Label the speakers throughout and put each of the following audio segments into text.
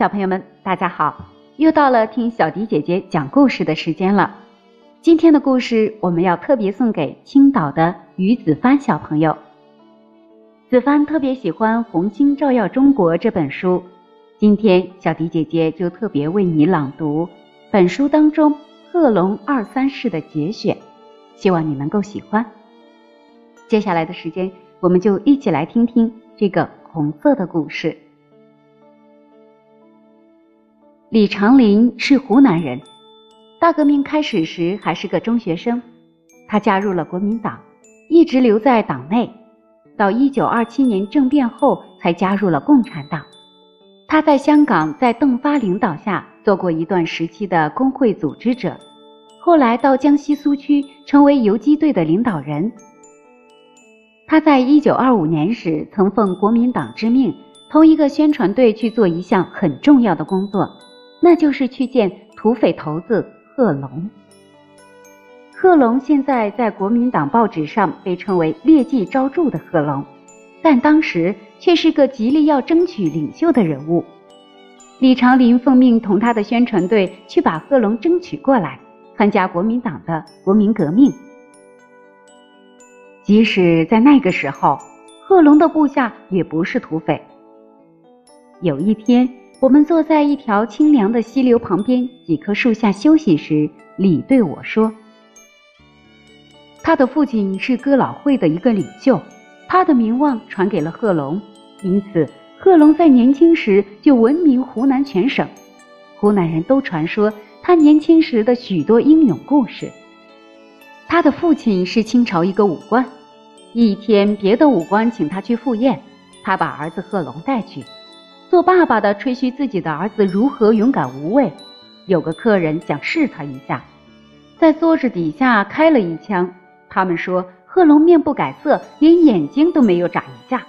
Speaker 1: 小朋友们，大家好！又到了听小迪姐姐讲故事的时间了。今天的故事我们要特别送给青岛的于子帆小朋友。子帆特别喜欢《红星照耀中国》这本书，今天小迪姐姐就特别为你朗读本书当中贺龙二三事的节选，希望你能够喜欢。接下来的时间，我们就一起来听听这个红色的故事。李长林是湖南人，大革命开始时还是个中学生，他加入了国民党，一直留在党内，到一九二七年政变后才加入了共产党。他在香港在邓发领导下做过一段时期的工会组织者，后来到江西苏区成为游击队的领导人。他在一九二五年时曾奉国民党之命，同一个宣传队去做一项很重要的工作。那就是去见土匪头子贺龙。贺龙现在在国民党报纸上被称为劣迹昭著的贺龙，但当时却是个极力要争取领袖的人物。李长林奉命同他的宣传队去把贺龙争取过来，参加国民党的国民革命。即使在那个时候，贺龙的部下也不是土匪。有一天。我们坐在一条清凉的溪流旁边几棵树下休息时，李对我说：“他的父亲是哥老会的一个领袖，他的名望传给了贺龙，因此贺龙在年轻时就闻名湖南全省。湖南人都传说他年轻时的许多英勇故事。他的父亲是清朝一个武官，一天别的武官请他去赴宴，他把儿子贺龙带去。”做爸爸的吹嘘自己的儿子如何勇敢无畏，有个客人想试他一下，在桌子底下开了一枪。他们说贺龙面不改色，连眼睛都没有眨一下。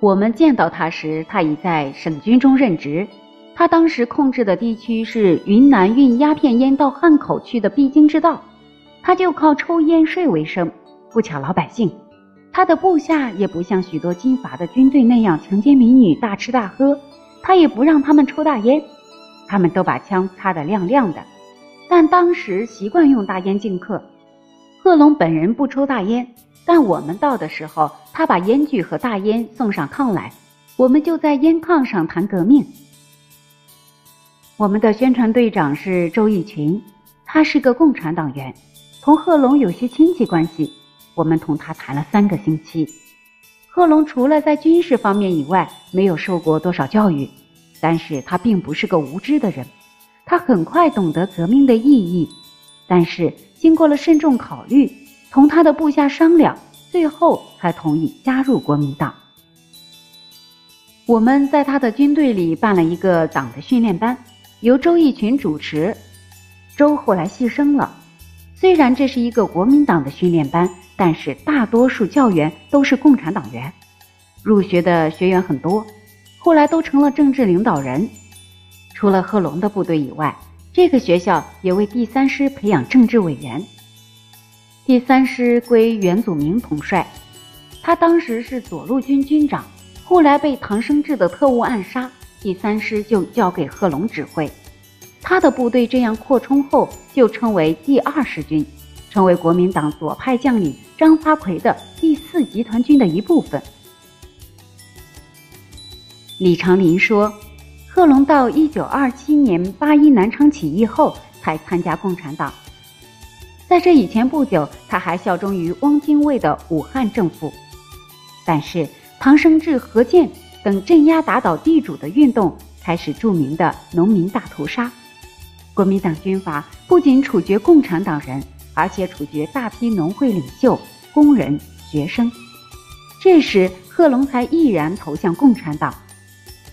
Speaker 1: 我们见到他时，他已在省军中任职。他当时控制的地区是云南运鸦片烟到汉口去的必经之道，他就靠抽烟税为生，不抢老百姓。他的部下也不像许多军阀的军队那样强奸民女、大吃大喝，他也不让他们抽大烟，他们都把枪擦得亮亮的。但当时习惯用大烟敬客，贺龙本人不抽大烟，但我们到的时候，他把烟具和大烟送上炕来，我们就在烟炕上谈革命。我们的宣传队长是周逸群，他是个共产党员，同贺龙有些亲戚关系。我们同他谈了三个星期。贺龙除了在军事方面以外，没有受过多少教育，但是他并不是个无知的人。他很快懂得革命的意义，但是经过了慎重考虑，同他的部下商量，最后才同意加入国民党。我们在他的军队里办了一个党的训练班，由周逸群主持。周后来牺牲了，虽然这是一个国民党的训练班。但是大多数教员都是共产党员，入学的学员很多，后来都成了政治领导人。除了贺龙的部队以外，这个学校也为第三师培养政治委员。第三师归袁祖明统帅，他当时是左路军军长，后来被唐生智的特务暗杀，第三师就交给贺龙指挥。他的部队这样扩充后，就称为第二师军。成为国民党左派将领张发奎的第四集团军的一部分。李长林说：“贺龙到一九二七年八一南昌起义后才参加共产党，在这以前不久，他还效忠于汪精卫的武汉政府。但是唐生智、何键等镇压打倒地主的运动，开始著名的农民大屠杀。国民党军阀不仅处决共产党人。”而且处决大批农会领袖、工人、学生。这时，贺龙才毅然投向共产党。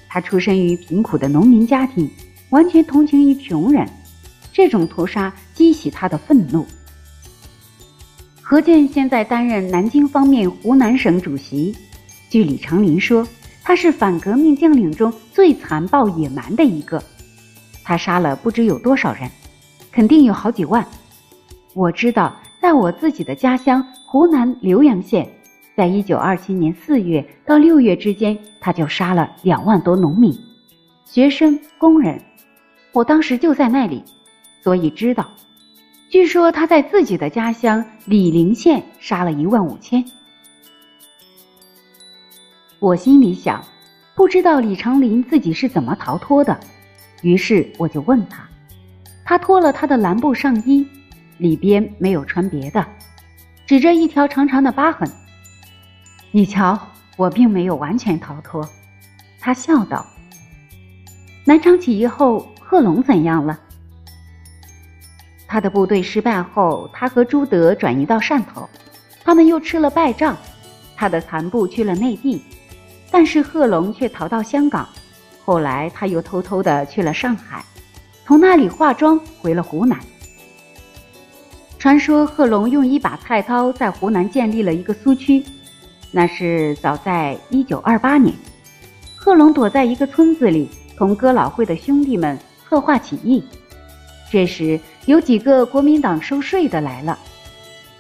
Speaker 1: 他出身于贫苦的农民家庭，完全同情于穷人。这种屠杀激起他的愤怒。何键现在担任南京方面湖南省主席。据李长林说，他是反革命将领中最残暴野蛮的一个。他杀了不知有多少人，肯定有好几万。我知道，在我自己的家乡湖南浏阳县，在一九二七年四月到六月之间，他就杀了两万多农民。学生、工人。我当时就在那里，所以知道。据说他在自己的家乡醴陵县杀了一万五千。我心里想，不知道李长林自己是怎么逃脱的，于是我就问他。他脱了他的蓝布上衣，里边没有穿别的，指着一条长长的疤痕。你瞧，我并没有完全逃脱。他笑道。南昌起义后，贺龙怎样了？他的部队失败后，他和朱德转移到汕头，他们又吃了败仗，他的残部去了内地，但是贺龙却逃到香港，后来他又偷偷的去了上海。从那里化妆回了湖南。传说贺龙用一把菜刀在湖南建立了一个苏区，那是早在一九二八年。贺龙躲在一个村子里，同哥老会的兄弟们策划起义。这时有几个国民党收税的来了，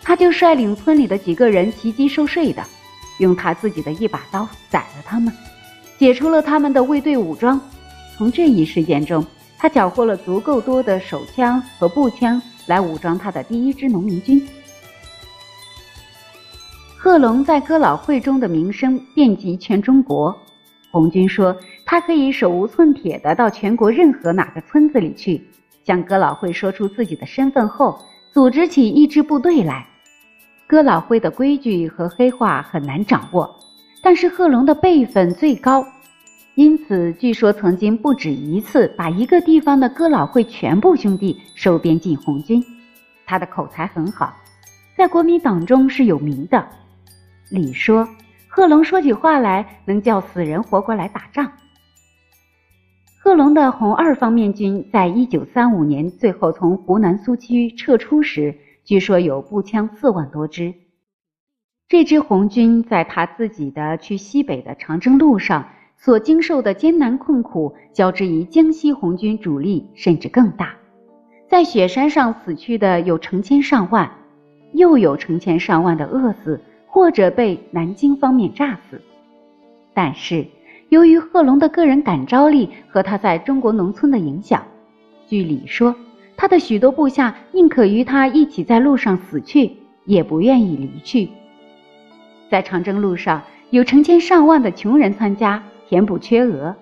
Speaker 1: 他就率领村里的几个人袭击收税的，用他自己的一把刀宰了他们，解除了他们的卫队武装。从这一事件中。他缴获了足够多的手枪和步枪来武装他的第一支农民军。贺龙在哥老会中的名声遍及全中国。红军说他可以手无寸铁的到全国任何哪个村子里去，向哥老会说出自己的身份后，组织起一支部队来。哥老会的规矩和黑话很难掌握，但是贺龙的辈分最高。因此，据说曾经不止一次把一个地方的哥老会全部兄弟收编进红军。他的口才很好，在国民党中是有名的。李说，贺龙说起话来能叫死人活过来打仗。贺龙的红二方面军在一九三五年最后从湖南苏区撤出时，据说有步枪四万多支。这支红军在他自己的去西北的长征路上。所经受的艰难困苦，较之于江西红军主力，甚至更大。在雪山上死去的有成千上万，又有成千上万的饿死，或者被南京方面炸死。但是，由于贺龙的个人感召力和他在中国农村的影响，据李说，他的许多部下宁可与他一起在路上死去，也不愿意离去。在长征路上，有成千上万的穷人参加。填补缺额，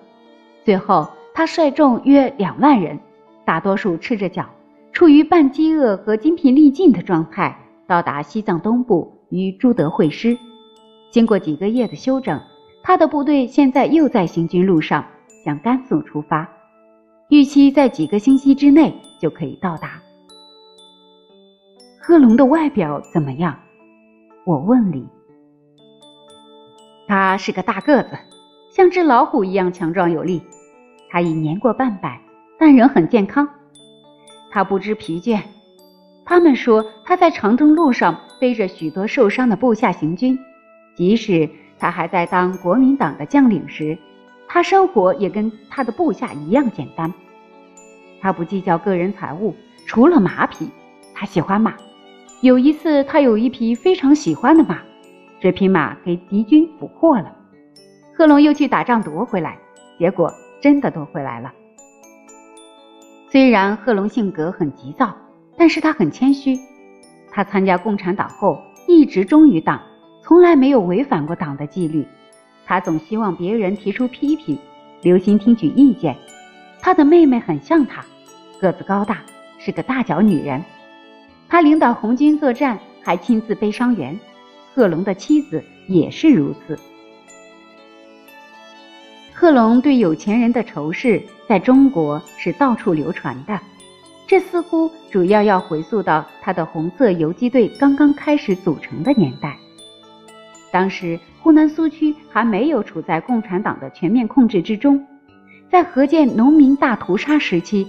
Speaker 1: 最后他率众约两万人，大多数赤着脚，处于半饥饿和精疲力尽的状态，到达西藏东部与朱德会师。经过几个月的休整，他的部队现在又在行军路上，向甘肃出发，预期在几个星期之内就可以到达。贺龙的外表怎么样？我问李。他是个大个子。像只老虎一样强壮有力，他已年过半百，但仍很健康。他不知疲倦。他们说他在长征路上背着许多受伤的部下行军，即使他还在当国民党的将领时，他生活也跟他的部下一样简单。他不计较个人财物，除了马匹，他喜欢马。有一次，他有一匹非常喜欢的马，这匹马给敌军俘获了。贺龙又去打仗夺回来，结果真的夺回来了。虽然贺龙性格很急躁，但是他很谦虚。他参加共产党后一直忠于党，从来没有违反过党的纪律。他总希望别人提出批评，留心听取意见。他的妹妹很像他，个子高大，是个大脚女人。他领导红军作战，还亲自背伤员。贺龙的妻子也是如此。贺龙对有钱人的仇视在中国是到处流传的，这似乎主要要回溯到他的红色游击队刚刚开始组成的年代。当时湖南苏区还没有处在共产党的全面控制之中，在河建农民大屠杀时期，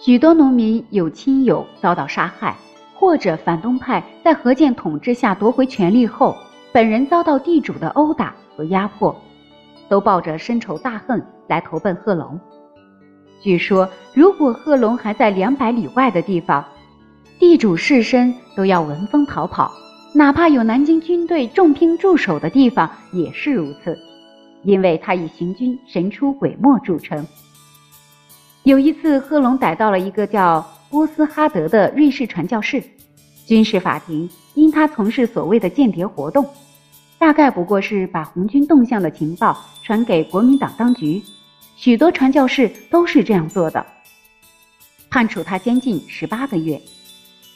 Speaker 1: 许多农民有亲友遭到杀害，或者反动派在河建统治下夺回权力后，本人遭到地主的殴打和压迫。都抱着深仇大恨来投奔贺龙。据说，如果贺龙还在两百里外的地方，地主士绅都要闻风逃跑，哪怕有南京军队重兵驻守的地方也是如此，因为他以行军神出鬼没著称。有一次，贺龙逮到了一个叫波斯哈德的瑞士传教士，军事法庭因他从事所谓的间谍活动，大概不过是把红军动向的情报传给国民党当局，许多传教士都是这样做的，判处他监禁十八个月。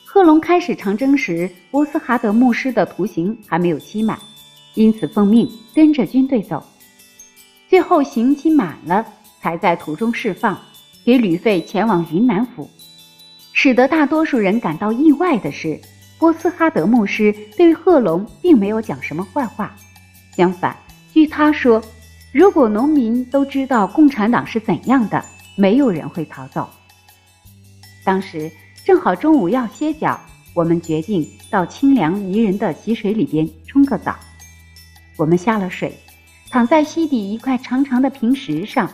Speaker 1: 贺龙开始长征时，波斯哈德牧师的徒刑还没有期满，因此奉命跟着军队走。最后刑期满了，才在途中释放，给旅费前往云南府。使得大多数人感到意外的是，波斯哈德牧师对贺龙并没有讲什么坏话。相反，据他说，如果农民都知道共产党是怎样的，没有人会逃走。当时。正好中午要歇脚，我们决定到清凉宜人的溪水里边冲个澡。我们下了水，躺在溪底一块长长的平石上，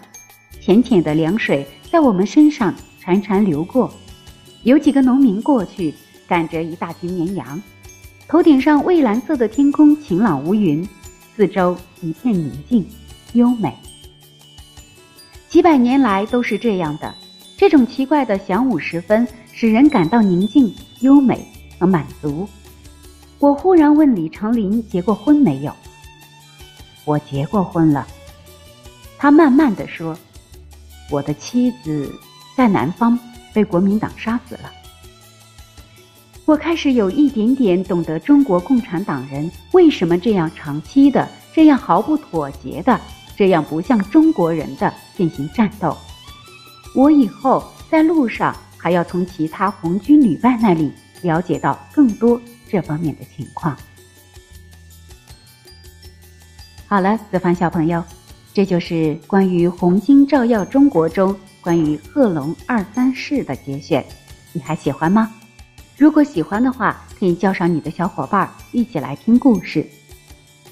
Speaker 1: 浅浅的凉水在我们身上潺潺流过。有几个农民过去赶着一大群绵羊，头顶上蔚蓝色的天空晴朗无云，四周一片宁静优美。几百年来都是这样的，这种奇怪的晌午时分。使人感到宁静、优美和满足。我忽然问李长林：“结过婚没有？”我结过婚了。他慢慢的说：“我的妻子在南方被国民党杀死了。”我开始有一点点懂得中国共产党人为什么这样长期的、这样毫不妥协的、这样不像中国人的进行战斗。我以后在路上。还要从其他红军旅伴那里了解到更多这方面的情况。好了，子凡小朋友，这就是关于红星照耀中国中关于贺龙二三事的节选，你还喜欢吗？如果喜欢的话，可以叫上你的小伙伴一起来听故事。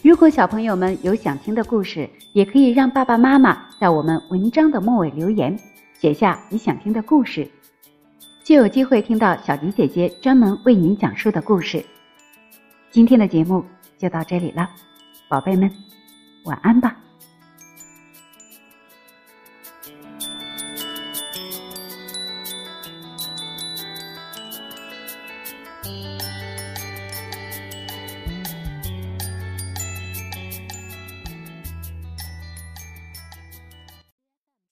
Speaker 1: 如果小朋友们有想听的故事，也可以让爸爸妈妈在我们文章的末尾留言，写下你想听的故事。就有机会听到小迪姐姐专门为您讲述的故事。今天的节目就到这里了，宝贝们，晚安吧。